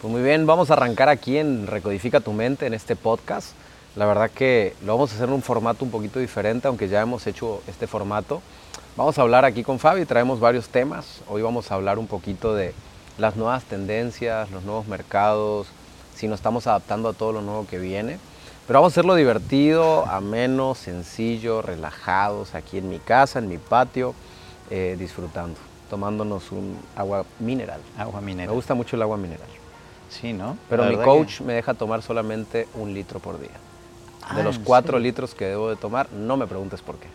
Pues muy bien, vamos a arrancar aquí en Recodifica tu mente, en este podcast. La verdad que lo vamos a hacer en un formato un poquito diferente, aunque ya hemos hecho este formato. Vamos a hablar aquí con Fabi, traemos varios temas. Hoy vamos a hablar un poquito de las nuevas tendencias, los nuevos mercados, si nos estamos adaptando a todo lo nuevo que viene. Pero vamos a hacerlo divertido, ameno, sencillo, relajados, aquí en mi casa, en mi patio, eh, disfrutando, tomándonos un agua mineral. Agua mineral. Me gusta mucho el agua mineral. Sí, ¿no? Pero mi coach me deja tomar solamente un litro por día. De Ah, los ¿en cuatro litros que debo de tomar, no me preguntes por qué.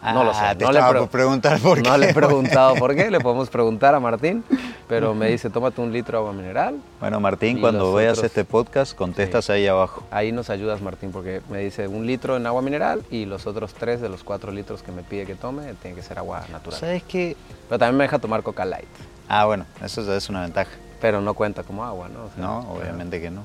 Ah, no lo sé. te no le pre- por preguntar por no qué, le he preguntado por qué, le podemos preguntar a Martín, pero me dice, tómate un litro de agua mineral. Bueno, Martín, cuando los veas otros- este podcast, contestas ahí abajo. Ahí nos ayudas, Martín, porque me dice un litro en agua mineral y los otros tres de los cuatro litros que me pide que tome tiene que ser agua natural. ¿Sabes qué? Pero también me deja tomar Coca Light, Ah, bueno, eso ya es una ventaja. Pero no cuenta como agua, ¿no? O sea, No, obviamente que no.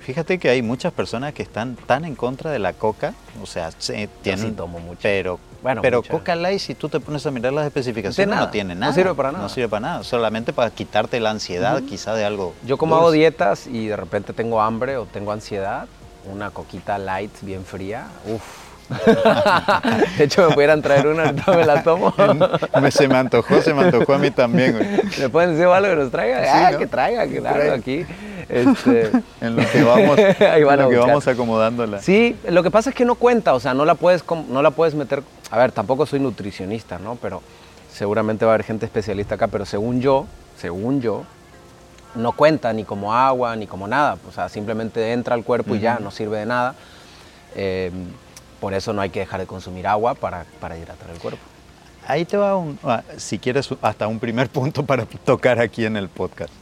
Fíjate que hay muchas personas que están tan en contra de la coca, o sea, sí, tienen, sí tomo mucho. pero, Bueno, pero mucha. Coca Light, si tú te pones a mirar las especificaciones, No tiene nada, no sirve para nada. No sirve para nada, solamente para quitarte la ansiedad quizá de algo. Yo como dulce. hago dietas y de repente tengo hambre o tengo ansiedad, una coquita light bien fría, uff. de hecho me pudieran traer una, ahorita me la tomo. Me- se me antojó, se me antojó a mí también, güey. ¿Le pueden decir algo que nos traiga? Sí, ah, ¿no? que traiga, que Traiga. traiga aquí. Este, En lo que vamos, Ahí van en a lo que vamos acomodándola. Sí, lo que pasa es que no cuenta, o sea, no la puedes, no la puedes meter. A ver, tampoco soy nutricionista, ¿no? Pero seguramente va a haber gente especialista acá, pero según yo, según yo, no cuenta ni como agua ni como nada. O sea, simplemente entra al cuerpo y ya, no sirve de nada. Eh, por eso no hay que dejar de consumir agua para, para hidratar el cuerpo. Ahí te va, un, ah, si quieres, hasta un primer punto para tocar aquí en el podcast.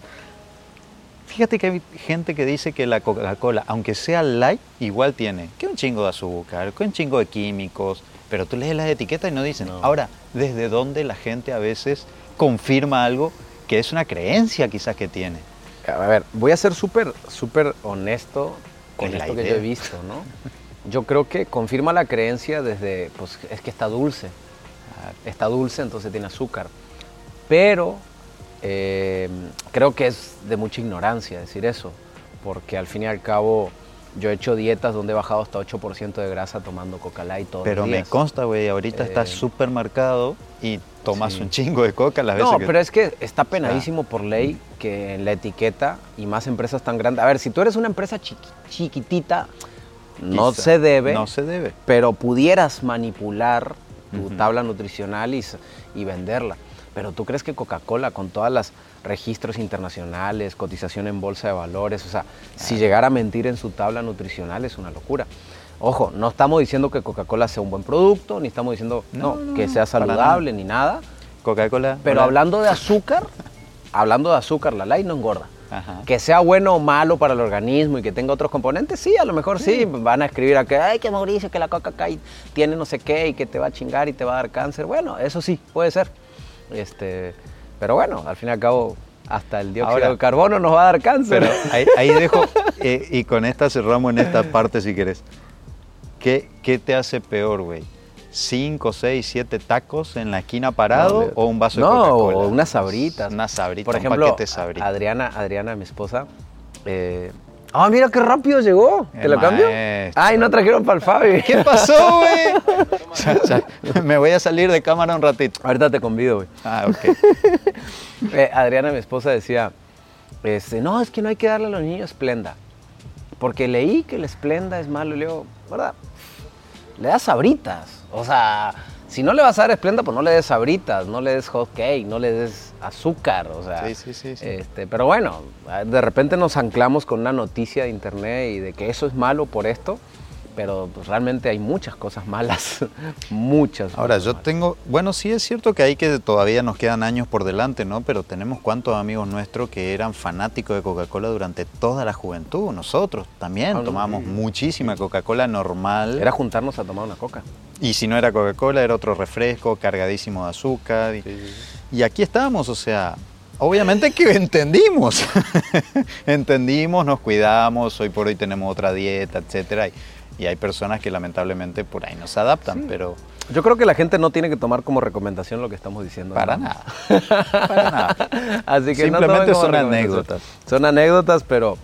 Fíjate que hay gente que dice que la Coca-Cola, aunque sea light, igual tiene que un chingo de azúcar, que un chingo de químicos, pero tú lees las etiquetas y no dicen. No. Ahora, ¿desde dónde la gente a veces confirma algo que es una creencia quizás que tiene? A ver, voy a ser súper, súper honesto con Es esto que yo he visto, ¿no? Yo creo que confirma la creencia desde, pues es que está dulce. Está dulce, entonces tiene azúcar. Pero eh, creo que es de mucha ignorancia decir eso, porque al fin y al cabo yo he hecho dietas donde he bajado hasta 8% de grasa tomando coca light todos Pero los me días. consta, güey, ahorita Eh, estás súper marcado y tomas sí. un chingo de coca las veces No, que... pero es que está penadísimo por ley que en la etiqueta y más empresas tan grandes. A ver, si tú eres una empresa chiqui- chiquitita, no Quizá. se debe, No se debe. pero pudieras manipular tu tabla nutricional y, venderla. Pero tú crees que Coca-Cola, con todas las registros internacionales, cotización en bolsa de valores, o sea, si llegara a mentir en su tabla nutricional es una locura. Ojo, no estamos diciendo que Coca-Cola sea un buen producto, ni estamos diciendo No, no, no, que sea nada. saludable ni nada. Coca-Cola... Pero hola. hablando de azúcar, hablando de azúcar, la light no engorda. Ajá. Que sea bueno o malo para el organismo y que tenga otros componentes, sí, a lo mejor sí. Van a escribir a que, ay, que Mauricio, que la coca Kai tiene no sé qué y que te va a chingar y te va a dar cáncer. Bueno, eso sí, puede ser. Este, pero bueno, al fin y al cabo, hasta el dióxido Ahora- de carbono nos va a dar cáncer. Pero ahí, ahí dejo, eh, y con esta cerramos en esta parte si quieres. ¿Qué, qué te hace peor, güey? ¿Cinco, seis, siete tacos en la esquina parado No, o un vaso de no, Coca-Cola? o unas sabritas. Unas sabritas, Por un ejemplo, paquete de sabritas. Adriana, Adriana, mi esposa. eh, Ah, mira qué rápido llegó. ¿Te El lo cambio? maestro. Ay, no trajeron para el Fabi. ¿Qué pasó, güey? Me voy a salir de cámara un ratito. Ahorita te convido, güey. Ah, ok. Eh, Adriana, mi esposa, decía, este, no, es que no hay que darle a los niños esplenda. Porque leí que el esplenda es malo. Y le digo, ¿verdad? Le das sabritas. O sea, si no le vas a dar esplenda, pues no le des sabritas, no le des hot cake, no le des azúcar. O sea, Sí, sí, sí, sí. Este, pero bueno, de repente nos anclamos con una noticia de internet y de que eso es malo por esto. Pero pues, realmente hay muchas cosas malas. muchas. Ahora, cosas yo malas. tengo, bueno, sí es cierto que ahí que todavía nos quedan años por delante, ¿no? Pero tenemos cuantos amigos nuestros que eran fanáticos de Coca-Cola durante toda la juventud. Nosotros también Ah, no, tomábamos sí. muchísima Coca-Cola normal. Era juntarnos a tomar una coca. Y si no era Coca-Cola, era otro refresco cargadísimo de azúcar. Y, y aquí estábamos, o sea, obviamente que entendimos. entendimos, nos cuidamos, hoy por hoy tenemos otra dieta, etcétera. Y, y hay personas que lamentablemente por ahí no se adaptan, Sí. pero Yo creo que la gente no tiene que tomar como recomendación lo que estamos diciendo. Para ¿no? nada. Para nada. Así que no Simplemente como son anécdotas. Son anécdotas, pero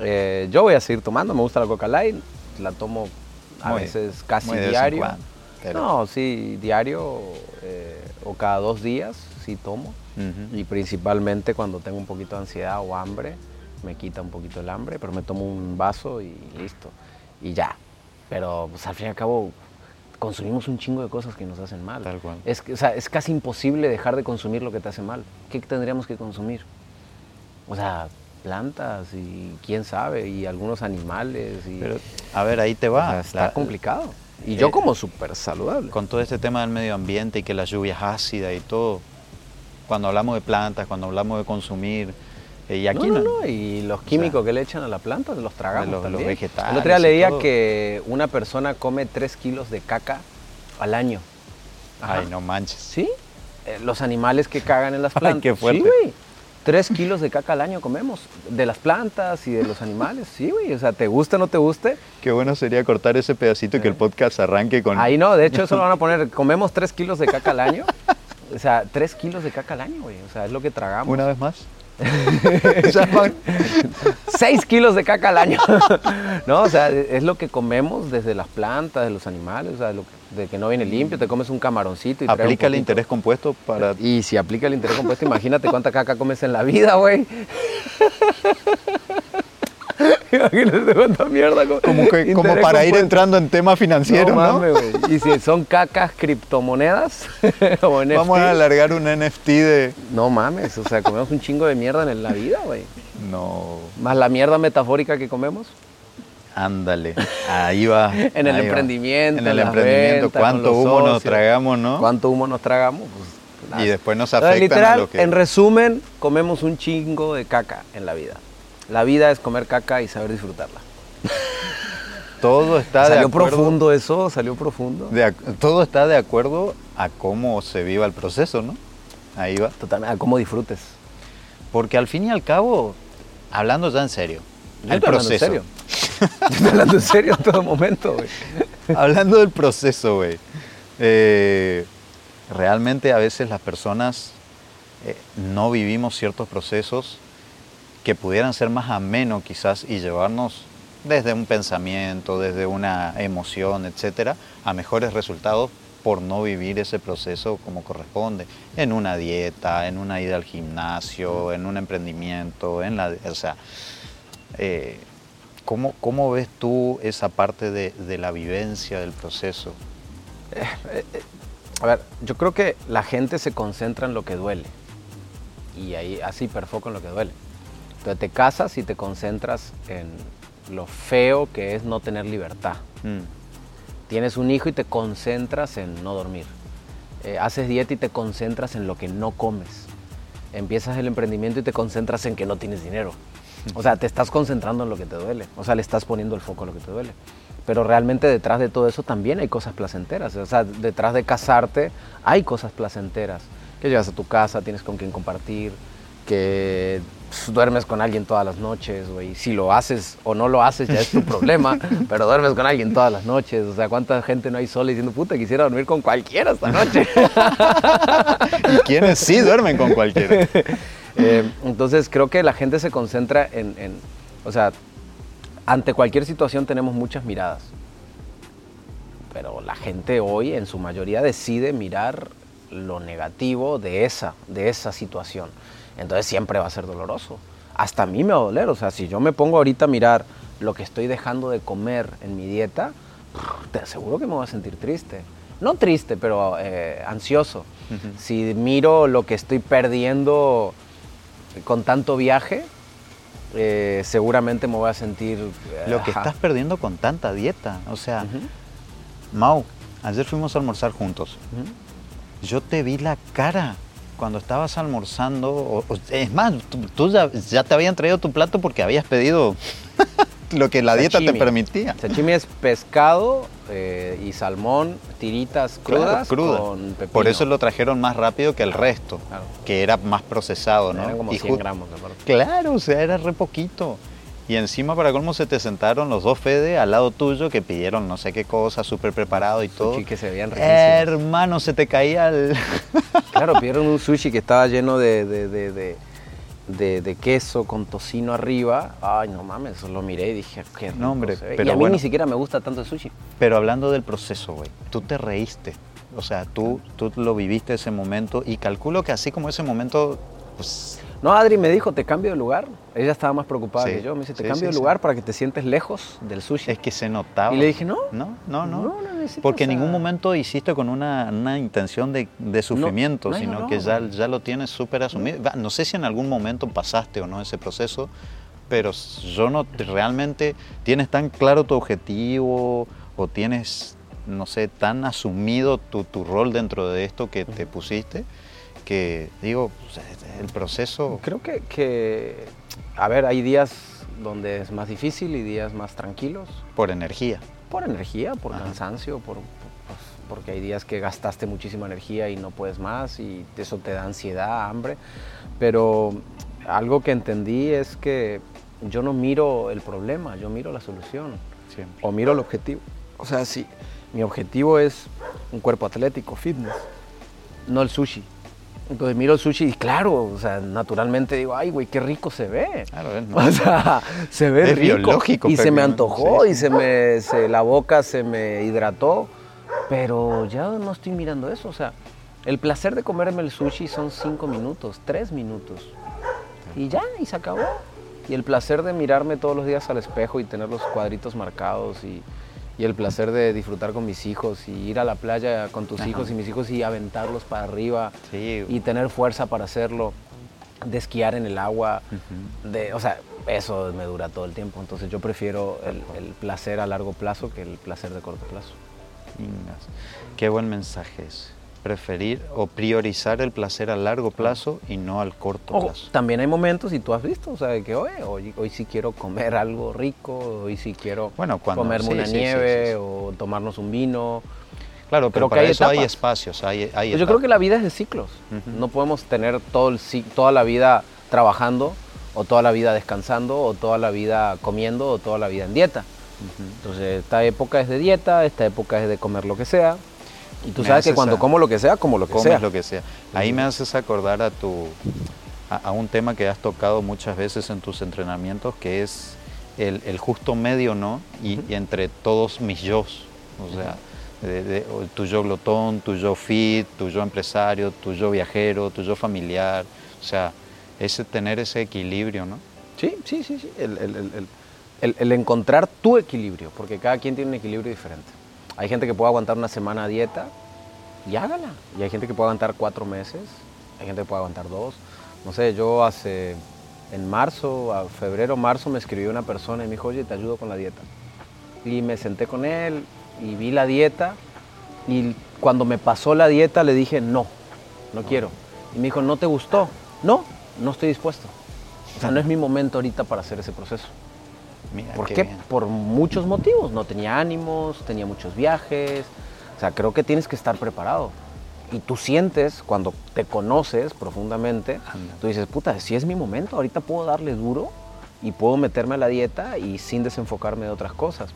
eh, yo voy a seguir tomando. Me gusta la Coca Light. La tomo a Muy- veces casi diario. Pero- No, sí, diario eh, o cada dos días sí tomo. Y principalmente cuando tengo un poquito de ansiedad o hambre, me quita un poquito el hambre, pero me tomo un vaso y listo. Y ya. Pero pues, al fin y al cabo consumimos un chingo de cosas que nos hacen mal. Tal cual. Es, que, o sea, es casi imposible dejar de consumir lo que te hace mal. ¿Qué tendríamos que consumir? O sea, plantas y quién sabe, y algunos animales. Y, Pero, a ver, ahí te o va. sea, está La- complicado. Y eh, yo como súper saludable. con todo este tema del medio ambiente y que la lluvia es ácida y todo, cuando hablamos de plantas, cuando hablamos de consumir, eh, y aquí no, no, no, y los químicos que le echan a la planta los tragamos los- los también. vegetales El otro día leía todo. que una persona come 3 kilos de caca al año. Ajá. ay, no manches. ¿Sí? Eh, los animales que cagan en las Ay, plantas. qué fuerte. Sí, 3 kilos de caca al año comemos. De las plantas y de los animales. Sí, güey. O sea, te guste o no te guste. Qué bueno sería cortar ese pedacito y que el podcast arranque con... Ahí no, de hecho eso lo van a poner. Comemos 3 kilos de caca al año. O sea, 3 kilos de caca al año, güey. O sea, es lo que tragamos. Una vez más. Ya van. 6 kilos de caca al año. no, o sea, es lo que comemos desde las plantas, de los animales, o sea, lo que- de que no viene limpio, te comes un camaroncito y Aplica el interés compuesto para... Y si aplica el interés compuesto, imagínate cuánta caca comes en la vida, güey. imagínate cuánta mierda comes. Como, que, como para ir entrando en tema financiero, ¿no? güey. Y si son cacas criptomonedas o NFT, Vamos a alargar un NFT de... no mames, o sea, comemos un chingo de mierda en la vida, güey. No, Más la mierda metafórica que comemos. Ándale. Ahí va. En el ahí va. emprendimiento, En el emprendimiento. ventas, ¿Cuánto humo nos socios. tragamos, no? ¿Cuánto humo nos tragamos? Pues, nada. Y después nos afectan literal, a lo que... en resumen, comemos un chingo de caca en la vida. La vida es comer caca y saber disfrutarla. Todo está de salió acuerdo... profundo eso, salió profundo. de todo está de acuerdo a cómo se viva el proceso, ¿no? Ahí va. Totalmente, a cómo disfrutes. Porque al fin y al cabo, hablando ya en serio, el estoy hablando en proceso. serio. Estoy hablando en serio en todo momento, güey. Hablando del proceso, güey. eh, realmente a veces las personas eh, no vivimos ciertos procesos que pudieran ser más ameno quizás y llevarnos desde un pensamiento, desde una emoción, etcétera, a mejores resultados por no vivir ese proceso como corresponde, en una dieta, en una ida al gimnasio, en un emprendimiento, en la, o sea, eh, ¿cómo, cómo ves tú esa parte de, de la vivencia del proceso? A ver, yo creo que la gente se concentra en lo que duele. Y ahí así hiperfoco en lo que duele. Entonces te casas y te concentras en lo feo que es no tener libertad. Mm, Tienes un hijo y te concentras en no dormir. Eh, haces dieta y te concentras en lo que no comes. Empiezas el emprendimiento y te concentras en que no tienes dinero. O sea, te estás concentrando en lo que te duele. O sea, le estás poniendo el foco a lo que te duele. Pero realmente detrás de todo eso también hay cosas placenteras. O sea, detrás de casarte hay cosas placenteras. Que llegas a tu casa, tienes con quien compartir, que duermes con alguien todas las noches, güey. Si lo haces o no lo haces ya es tu problema, pero duermes con alguien todas las noches. O sea, ¿cuánta gente no hay sola diciendo, puta, quisiera dormir con cualquiera esta noche? ¿Y quiénes sí duermen con cualquiera? Eh, entonces creo que la gente se concentra en, en- o sea, ante cualquier situación tenemos muchas miradas. Pero la gente hoy en su mayoría decide mirar lo negativo de esa, de esa situación. Entonces siempre va a ser doloroso. Hasta a mí me va a doler. O sea, si yo me pongo ahorita a mirar lo que estoy dejando de comer en mi dieta, te aseguro que me voy a sentir triste. No triste, pero eh, ansioso. Si miro lo que estoy perdiendo con tanto viaje, eh, seguramente me voy a sentir... eh, Lo que ajá. estás perdiendo con tanta dieta. O sea, Ujú, Mau, ayer fuimos a almorzar juntos. Yo te vi la cara cuando estabas almorzando. o- o- es más, tú, tú ya, ya te habían traído tu plato porque habías pedido lo que la dieta te permitía. Sashimi es pescado eh, y salmón, tiritas Claro, crudas cruda. con pepino. Por eso lo trajeron más rápido que el resto, Claro. que era más procesado, ¿no? Eran como Y 100 ju- gramos, de. Claro, o sea, era re poquito. Y encima, para colmo, se te sentaron los dos Fede al lado tuyo que pidieron no sé qué cosa, súper preparado y todo. Sushi que se veían riquísimos. Hermano, se te caía el... Claro, pidieron un sushi que estaba lleno de, de, de, de, de- de queso con tocino arriba. Ay, no mames, lo miré y dije, qué rico No, hombre, se ve. pero y a mí bueno. ni siquiera me gusta tanto el sushi. Pero hablando del proceso, güey, tú te reíste. O sea, tú, tú lo viviste ese momento y calculo que así como ese momento, pues... No, Adri me dijo, te cambio de lugar. Ella estaba más preocupada Sí, que yo. Me dice, te sí, cambio de sí. lugar para que te sientes lejos del sushi. Es que se notaba. Y le dije, no. No, no, no. No, no Porque en ningún momento hiciste con una, una intención de, de sufrimiento, no, sino no, que ya, no. ya lo tienes súper asumido. No sé si en algún momento pasaste o no ese proceso, pero yo no te- realmente tienes tan claro tu objetivo o tienes, no sé, tan asumido tu, tu rol dentro de esto que te pusiste, que digo, sea, el proceso... Creo que, que, a ver, hay días donde es más difícil y días más tranquilos. Por energía. Por energía, por Ajá. cansancio, por, pues, porque hay días que gastaste muchísima energía y no puedes más y eso te da ansiedad, hambre. Pero algo que entendí es que yo no miro el problema, yo miro la solución Siempre. o miro el objetivo. O sea, si mi objetivo es un cuerpo atlético, fitness, no el sushi. Entonces miro el sushi y claro, o sea, naturalmente digo, ay, güey, qué rico se ve. Claro, es, ¿no? O sea, se ve Es rico. biológico y se me antojó sí. y se me, se- la boca se me hidrató. Pero ya no estoy mirando eso. O sea, el placer de comerme el sushi son cinco minutos, tres minutos. Y ya, y se acabó. Y el placer de mirarme todos los días al espejo y tener los cuadritos marcados y, y el placer de disfrutar con mis hijos y ir a la playa con tus Ajá. hijos y mis hijos y aventarlos para arriba Sí, y tener fuerza para hacerlo, de esquiar en el agua, Ujú. de, o sea, eso me dura todo el tiempo. Entonces yo prefiero el, el placer a largo plazo que el placer de corto plazo. Qué buen mensaje es. Preferir o priorizar el placer a largo plazo y no al corto Ojo, plazo. también hay momentos, y tú has visto, o sea, de que "Oye, hoy, hoy sí quiero comer algo rico, hoy sí quiero Bueno, cuando- comerme sí, una sí, nieve sí, o tomarnos un vino. Claro, pero para hay eso hay etapas. espacios, hay, hay Pues yo creo que la vida es de ciclos. Ujú. No podemos tener todo el, toda la vida trabajando, o toda la vida descansando, o toda la vida comiendo, o toda la vida en dieta. Ujú. Entonces, esta época es de dieta, esta época es de comer lo que sea. Y tú sabes que cuando a- como lo que sea, como lo que Comes sea. lo que sea. Ahí me haces acordar a tu a, a un tema que has tocado muchas veces en tus entrenamientos, que es el, el justo medio, ¿no? Y, y entre todos mis yo. O sea, de- de- o tu yo glotón, tu yo fit, tu yo empresario, tu yo viajero, tu yo familiar. O sea, ese tener ese equilibrio, ¿no? Sí, sí, sí, sí. El, el- el- el- el- el encontrar tu equilibrio, porque cada quien tiene un equilibrio diferente. Hay gente que puede aguantar una semana a dieta y hágala. Y hay gente que puede aguantar cuatro meses, hay gente que puede aguantar dos. No sé, yo hace, en marzo, a febrero, marzo, me escribió una persona y me dijo, oye, te ayudo con la dieta. Y me senté con él y vi la dieta y cuando me pasó la dieta le dije, no, no quiero. Y me dijo, ¿no te gustó? No, no estoy dispuesto. O sea, no es mi momento ahorita para hacer ese proceso. Mira, ¿Por qué. Por muchos motivos. No tenía ánimos, tenía muchos viajes. O sea, creo que tienes que estar preparado. Y tú sientes, cuando te conoces profundamente, Anda. tú dices, puta, si es mi momento, ahorita puedo darle duro y puedo meterme a la dieta y sin desenfocarme de otras cosas.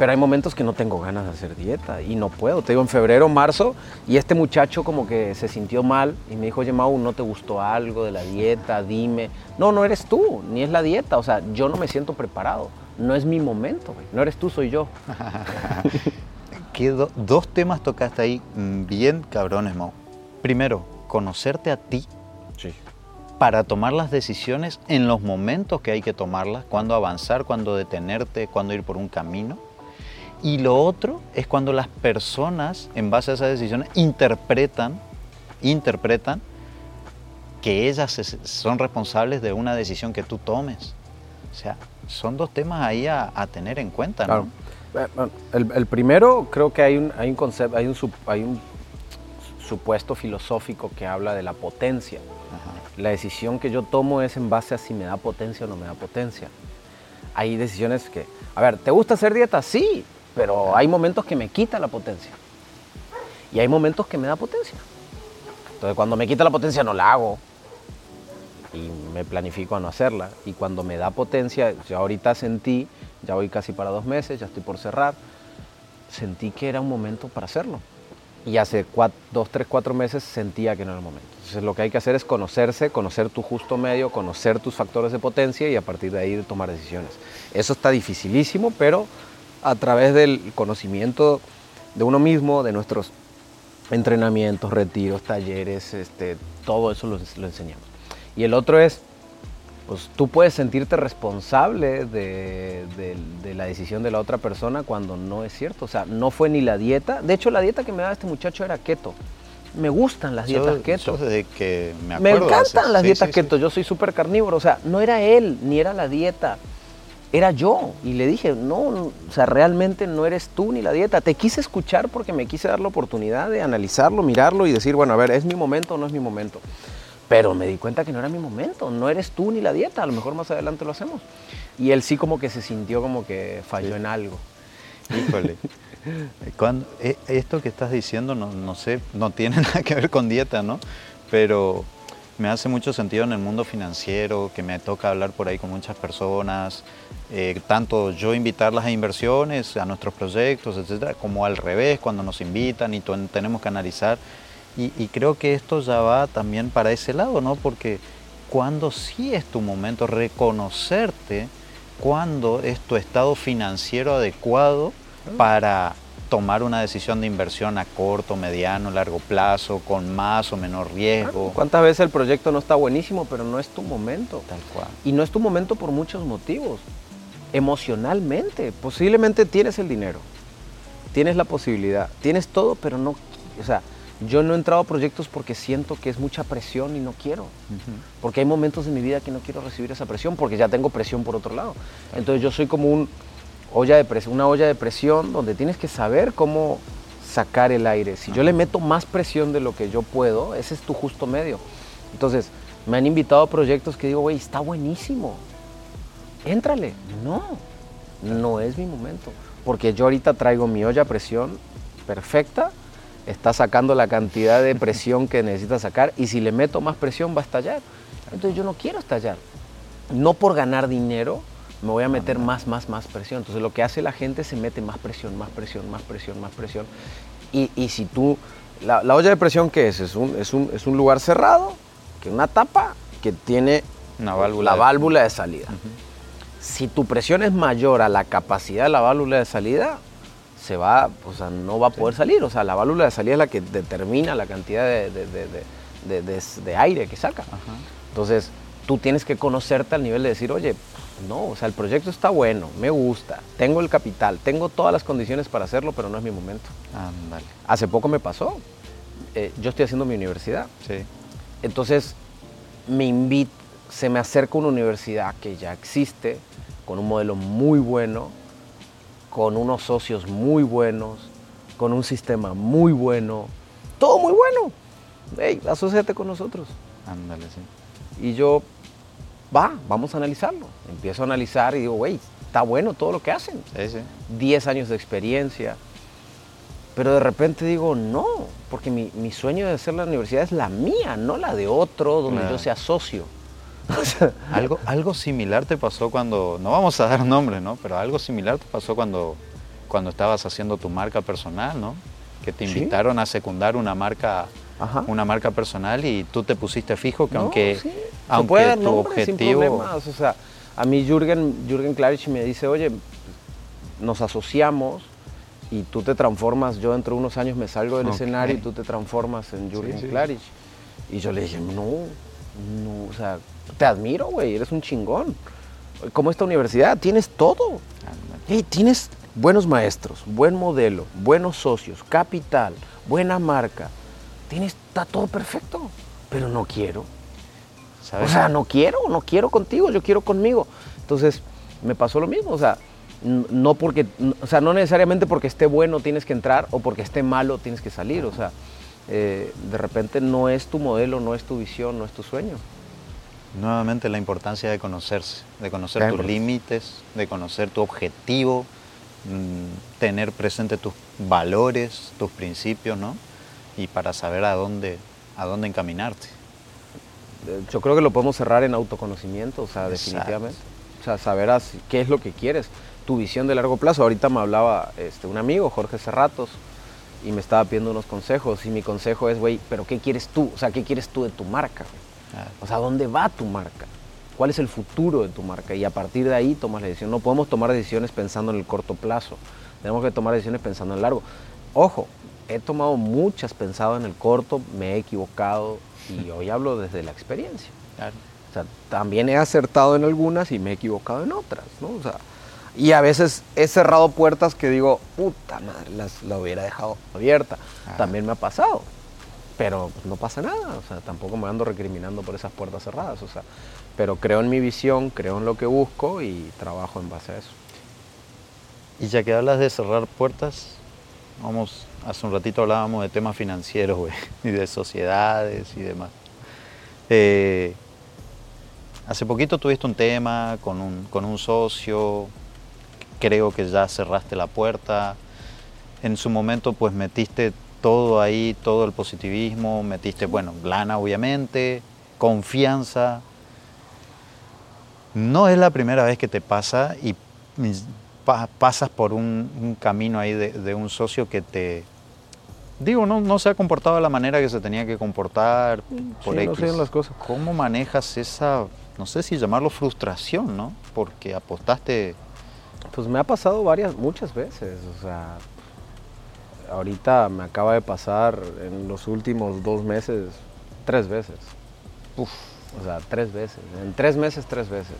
Pero hay momentos que no tengo ganas de hacer dieta y no puedo. Te digo, en febrero, marzo, y este muchacho como que se sintió mal y me dijo, oye, Mau, ¿no te gustó algo de la dieta? Dime. No, no eres tú, ni es la dieta. O sea, yo no me siento preparado. No es mi momento, güey. No eres tú, soy yo. ¿Qué do- dos temas tocaste ahí mm, bien cabrones, Mau. Primero, conocerte a ti Sí. para tomar las decisiones en los momentos que hay que tomarlas, cuándo avanzar, cuándo detenerte, cuándo ir por un camino. Y lo otro es cuando las personas, en base a esas decisiones, interpretan, interpretan que ellas son responsables de una decisión que tú tomes. O sea, son dos temas ahí a, a tener en cuenta, ¿no? Claro. Eh, El, el primero, creo que hay un, hay un concepto, hay un, hay un supuesto filosófico que habla de la potencia. Ajá. La decisión que yo tomo es en base a si me da potencia o no me da potencia. Hay decisiones que, a ver, ¿te gusta hacer dieta? Sí, pero hay momentos que me quita la potencia. Y hay momentos que me da potencia. Entonces, cuando me quita la potencia, no la hago. y me planifico a no hacerla. Y cuando me da potencia, yo ahorita sentí, ya voy casi para dos meses, ya estoy por cerrar, sentí que era un momento para hacerlo. Y hace dos, tres, cuatro meses sentía que no era el momento. Entonces lo que hay que hacer es conocerse, conocer tu justo medio, conocer tus factores de potencia y a partir de ahí tomar decisiones. Eso está dificilísimo, pero a través del conocimiento de uno mismo, de nuestros entrenamientos, retiros, talleres, este, todo eso lo, lo enseñamos. Y el otro es, pues tú puedes sentirte responsable de, la decisión de la otra persona cuando no es cierto. O sea, no fue ni la dieta. De hecho, la dieta que me daba este muchacho era keto. Me gustan las dietas keto. desde que me Me encantan las dietas keto. Yo soy súper carnívoro. O sea, no era él, ni era la dieta. Era yo. Y le dije, no, o sea, realmente no eres tú ni la dieta. Te quise escuchar porque me quise dar la oportunidad de analizarlo, mirarlo y decir, bueno, a ver, ¿es mi momento o no es mi momento? Pero me di cuenta que no era mi momento, no eres tú ni la dieta, a lo mejor más adelante lo hacemos. Y él sí como que se sintió como que falló en algo. Híjole. Cuando, eh, esto que estás diciendo, no, no, sé, no tiene nada que ver con dieta, ¿no? Pero me hace mucho sentido en el mundo financiero, que me toca hablar por ahí con muchas personas, eh, tanto yo invitarlas a inversiones, a nuestros proyectos, etcétera, como al revés, cuando nos invitan y tenemos que analizar y, creo que esto ya va también para ese lado, ¿no? Porque cuando sí es tu momento, reconocerte cuando es tu estado financiero adecuado ah. para tomar una decisión de inversión a corto, mediano, largo plazo, con más o menor riesgo. ¿Cuántas veces el proyecto no está buenísimo, pero no es tu momento? Tal cual. Y no es tu momento por muchos motivos. Emocionalmente, posiblemente tienes el dinero, tienes la posibilidad, tienes todo, pero no, o sea, yo no he entrado a proyectos porque siento que es mucha presión y no quiero. Porque hay momentos en mi vida que no quiero recibir esa presión porque ya tengo presión por otro lado. Entonces yo soy como un olla de presión, una olla de presión donde tienes que saber cómo sacar el aire. Si yo le meto más presión de lo que yo puedo, ese es tu justo medio. Entonces, me han invitado a proyectos que digo, güey, está buenísimo. Éntrale. No, no es mi momento. Porque yo ahorita traigo mi olla a presión perfecta está sacando la cantidad de presión que necesita sacar y si le meto más presión va a estallar. Entonces yo no quiero estallar. No por ganar dinero me voy a meter más, más, más presión. Entonces lo que hace la gente se mete más presión, más presión, más presión, más presión. Y, si tú, la, olla de presión ¿qué es? Es un, es un, es un lugar cerrado, que una tapa que tiene una válvula la válvula de salida. Si tu presión es mayor a la capacidad de la válvula de salida, se va, o sea, no va a poder salir. O sea, la válvula de salida es la que determina la cantidad de, aire que saca. Entonces, tú tienes que conocerte al nivel de decir, oye, no, o sea, el proyecto está bueno, me gusta, tengo el capital, tengo todas las condiciones para hacerlo, pero no es mi momento. Hace poco me pasó. Eh, yo estoy haciendo mi universidad. Sí. Entonces, me invito, se me acerca una universidad que ya existe, con un modelo muy bueno, con unos socios muy buenos, con un sistema muy bueno, todo muy bueno. Hey, asociate con nosotros. Ándale, sí. Y yo, va, vamos a analizarlo. Empiezo a analizar y digo, güey, está bueno todo lo que hacen. Sí, sí. Diez años de experiencia. Pero de repente digo, no, porque mi, sueño de hacer la universidad es la mía, no la de otro, donde yo sea socio. algo, algo similar te pasó cuando, no vamos a dar nombres, ¿no? Pero algo similar te pasó cuando, cuando estabas haciendo tu marca personal, ¿no? Que te invitaron a secundar una marca, una marca personal y tú te pusiste fijo que aunque, aunque tu objetivo... O sea, a mí Jürgen, Jürgen Klarich me dice, oye, nos asociamos y tú te transformas, yo dentro de unos años me salgo del escenario y tú te transformas en Jürgen Klarich. Y yo le dije, no, no, o sea, te admiro, güey, eres un chingón. Como esta universidad, tienes todo. tienes buenos maestros, buen modelo, buenos socios, capital, buena marca. Tienes, está todo perfecto, pero no quiero. O sea, no quiero, no quiero contigo, yo quiero conmigo. Entonces, me pasó lo mismo, o sea, no porque, o sea, no necesariamente porque esté bueno tienes que entrar o porque esté malo tienes que salir, o sea, eh, de repente no es tu modelo, no es tu visión, no es tu sueño. Nuevamente la importancia de conocerse, de conocer tus límites, de conocer tu objetivo, mm, tener presente tus valores, tus principios, ¿no? Y para saber a dónde, a dónde encaminarte. eh, yo creo que lo podemos cerrar en autoconocimiento, o sea, Exacto. definitivamente. O sea, saber así- qué es lo que quieres, tu visión de largo plazo. Ahorita me hablaba este, un amigo, Jorge Cerratos, y me estaba pidiendo unos consejos. Y mi consejo es, güey, ¿pero qué quieres tú? O sea, ¿qué quieres tú de tu marca? Claro. O sea, ¿dónde va tu marca? ¿Cuál es el futuro de tu marca? Y a partir de ahí tomas la decisión. No podemos tomar decisiones pensando en el corto plazo. Tenemos que tomar decisiones pensando en el largo. Ojo, he tomado muchas pensado en el corto, me he equivocado y hoy hablo desde la experiencia. Claro. O sea, también he acertado en algunas y me he equivocado en otras, ¿no? O sea, y a veces he cerrado puertas que digo, puta madre, las, la hubiera dejado abierta. También me ha pasado. Pero pues, no pasa nada, o sea, tampoco me ando recriminando por esas puertas cerradas, o sea, pero creo en mi visión, creo en lo que busco y trabajo en base a eso. Y ya que hablas de cerrar puertas, vamos, hace un ratito hablábamos de temas financieros, y de sociedades y demás. Eh, hace poquito tuviste un tema con un, con un socio, creo que ya cerraste la puerta. En su momento, pues metiste todo ahí, todo el positivismo, metiste, bueno, lana obviamente, confianza. No es la primera vez que te pasa y pa- pasas por un, un camino ahí de, de un socio que te, digo, no, no se ha comportado de la manera que se tenía que comportar por Sí, X. las cosas. ¿Cómo manejas esa, no sé si llamarlo frustración, ¿no? Porque apostaste, Pues me ha pasado varias, muchas veces, o sea, ahorita me acaba de pasar en los últimos dos meses, tres veces. Uf, o sea, tres veces. En tres meses, tres veces.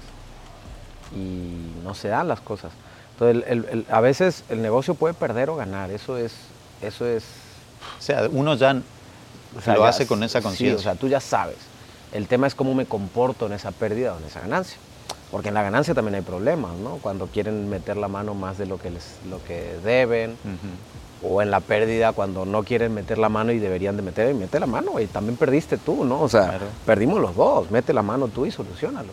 Y no se dan las cosas. Entonces, el- el- el- a veces el negocio puede perder o ganar, eso es, eso es o sea, uno ya o sea, lo ya hace con esa sí, conciencia. o sea, tú ya sabes. El tema es cómo me comporto en esa pérdida o en esa ganancia. Porque en la ganancia también hay problemas, ¿no? Cuando quieren meter la mano más de lo que, les, lo que deben. O en la pérdida cuando no quieren meter la mano y deberían de meter, mete la mano, y también perdiste tú, ¿no? O sea, Claro. perdimos los dos, mete la mano tú y solucionalo.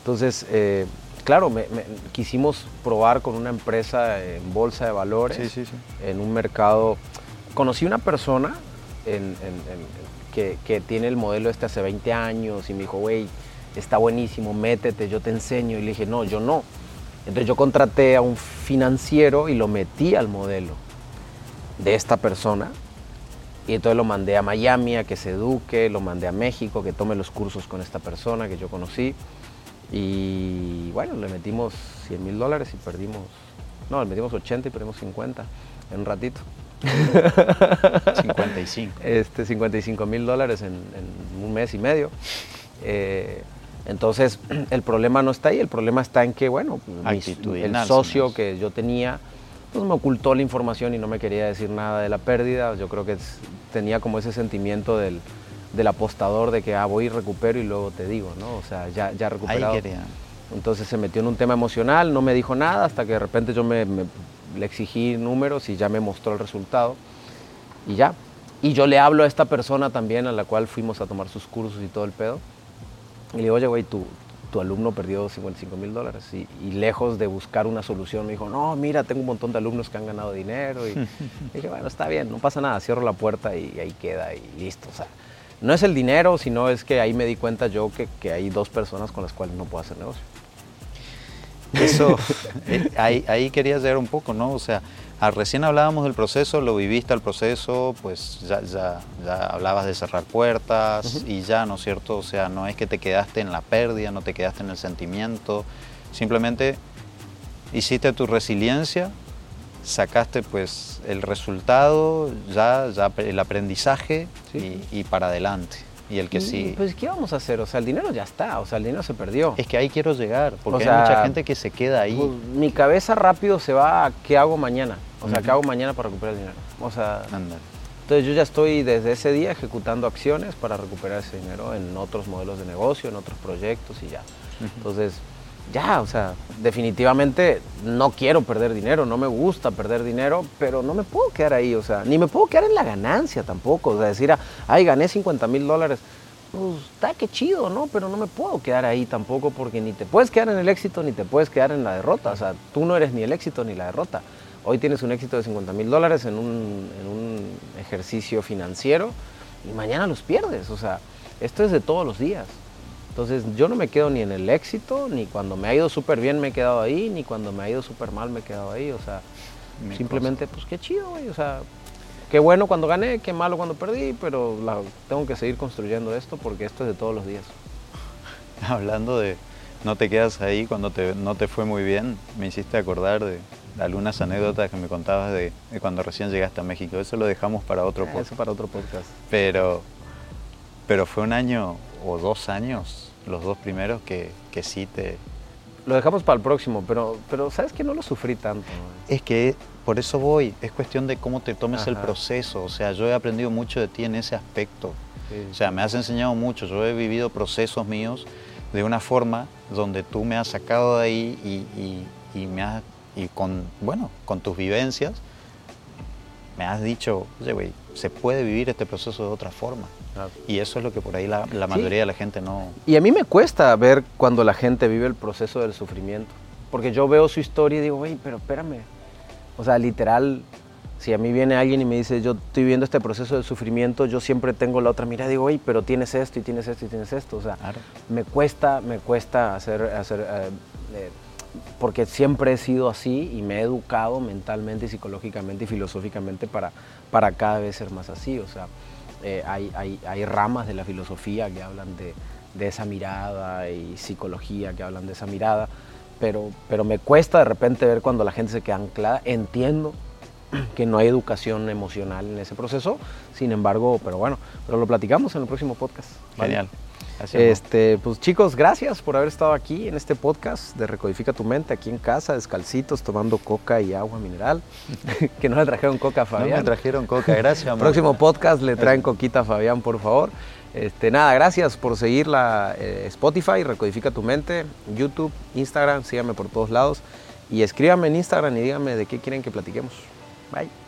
Entonces, eh, claro, me- me- quisimos probar con una empresa en bolsa de valores, Sí, sí, sí. en un mercado. Conocí una persona en- en- en- que, que tiene el modelo este hace 20 años y me dijo, güey, está buenísimo, métete, yo te enseño. Y le dije, no, yo no. Entonces yo contraté a un financiero y lo metí al modelo de esta persona. Y entonces lo mandé a Miami a que se eduque, lo mandé a México, que tome los cursos con esta persona que yo conocí. Y bueno, le metimos 100 mil dólares y perdimos, no, le metimos 80 y perdimos 50 en un ratito. 55. Este, 55 mil dólares en, en un mes y medio. Eh, entonces, el problema no está ahí, el problema está en que, bueno, Actitudinal, el socio que yo tenía, pues me ocultó la información y no me quería decir nada de la pérdida. Yo creo que tenía como ese sentimiento del, del apostador de que, ah, voy y recupero y luego te digo, ¿no? O sea, ya, ya Ahí recuperado. quería. Entonces se metió en un tema emocional, no me dijo nada hasta que de repente yo me, me- le exigí números y ya me mostró el resultado. Y ya. Y yo le hablo a esta persona también a la cual fuimos a tomar sus cursos y todo el pedo. Y le digo, oye, güey, tu, tu alumno perdió 55 mil dólares. Y, y lejos de buscar una solución, me dijo, no, mira, tengo un montón de alumnos que han ganado dinero. Y dije, bueno, está bien, no pasa nada, cierro la puerta y ahí queda y listo. O sea, no es el dinero, sino es que ahí me di cuenta yo que, que hay dos personas con las cuales no puedo hacer negocio. Eso, eh, ahí, ahí quería llegar un poco, ¿no? O sea, ah, recién hablábamos del proceso, lo viviste al proceso, pues ya, ya, ya hablabas de cerrar puertas y ya, ¿no es cierto? O sea, no es que te quedaste en la pérdida, no te quedaste en el sentimiento, simplemente hiciste tu resiliencia, sacaste pues el resultado, ya, ya el aprendizaje Sí. y, y para adelante. Y el que Y, sí. Pues, ¿qué vamos a hacer? O sea, el dinero ya está, o sea, el dinero se perdió. Es que ahí quiero llegar, porque sea, hay mucha gente que se queda ahí. Pues, mi cabeza rápido se va a qué hago mañana. O sea. ¿qué hago mañana para recuperar el dinero? O sea, Ándale. entonces yo ya estoy desde ese día ejecutando acciones para recuperar ese dinero en otros modelos de negocio, en otros proyectos y ya. Entonces, ya, o sea, definitivamente no quiero perder dinero, no me gusta perder dinero, pero no me puedo quedar ahí, o sea, ni me puedo quedar en la ganancia tampoco, o sea, decir, ay, gané 50 mil dólares, pues está que chido, ¿no? Pero no me puedo quedar ahí tampoco porque ni te puedes quedar en el éxito ni te puedes quedar en la derrota, o sea, tú no eres ni el éxito ni la derrota. Hoy tienes un éxito de 50 mil dólares en un, en un ejercicio financiero y mañana los pierdes, o sea, esto es de todos los días. Entonces yo no me quedo ni en el éxito, ni cuando me ha ido súper bien me he quedado ahí, ni cuando me ha ido súper mal me he quedado ahí. O sea, simplemente, pues qué chido, güey. O sea, qué bueno cuando gané, qué malo cuando perdí, pero la- tengo que seguir construyendo esto porque esto es de todos los días. Hablando de no te quedas ahí cuando te, no te fue muy bien, me hiciste acordar de algunas anécdotas que me contabas de, de cuando recién llegaste a México. Eso lo dejamos para otro Ah, podcast. Eso para otro podcast. Pero, pero fue un año o dos años, los dos primeros, que, que sí te... Lo dejamos para el próximo, pero, pero sabes que no lo sufrí tanto. güey. Es que por eso voy, es cuestión de cómo te tomes el proceso. O sea, yo he aprendido mucho de ti en ese aspecto. Sí. O sea, me has enseñado mucho, yo he vivido procesos míos de una forma donde tú me has sacado de ahí y, y- y me has, y con, bueno, con tus vivencias, me has dicho, oye, güey, se puede vivir este proceso de otra forma. Y eso es lo que por ahí la, la Sí. mayoría de la gente no... Y a mí me cuesta ver cuando la gente vive el proceso del sufrimiento. Porque yo veo su historia y digo, güey, pero espérame. O sea, literal, si a mí viene alguien y me dice, yo estoy viviendo este proceso del sufrimiento, yo siempre tengo la otra mirada y digo, güey, pero tienes esto y tienes esto y tienes esto. O sea, Claro. me cuesta, me cuesta hacer, hacer eh, eh, porque siempre he sido así y me he educado mentalmente psicológicamente y filosóficamente para, para cada vez ser más así. O sea, eh, hay, hay, ramas de la filosofía que hablan de, de esa mirada y psicología que hablan de esa mirada, pero, pero me cuesta de repente ver cuando la gente se queda anclada. Entiendo que no hay educación emocional en ese proceso, sin embargo, pero bueno, pero lo platicamos en el próximo podcast. ¿vale? Así es, Este, pues chicos, gracias por haber estado aquí en este podcast de Recodifica tu mente, aquí en casa, descalcitos, tomando coca y agua mineral. que no le trajeron coca a ¿no? No Fabián. me trajeron coca, gracias, amor. Próximo podcast le traen coquita a Fabián, por favor. Este, nada, gracias por seguir la eh, Spotify, Recodifica tu mente, YouTube, Instagram, síganme por todos lados y escríbanme en Instagram y díganme de qué quieren que platiquemos. Bye.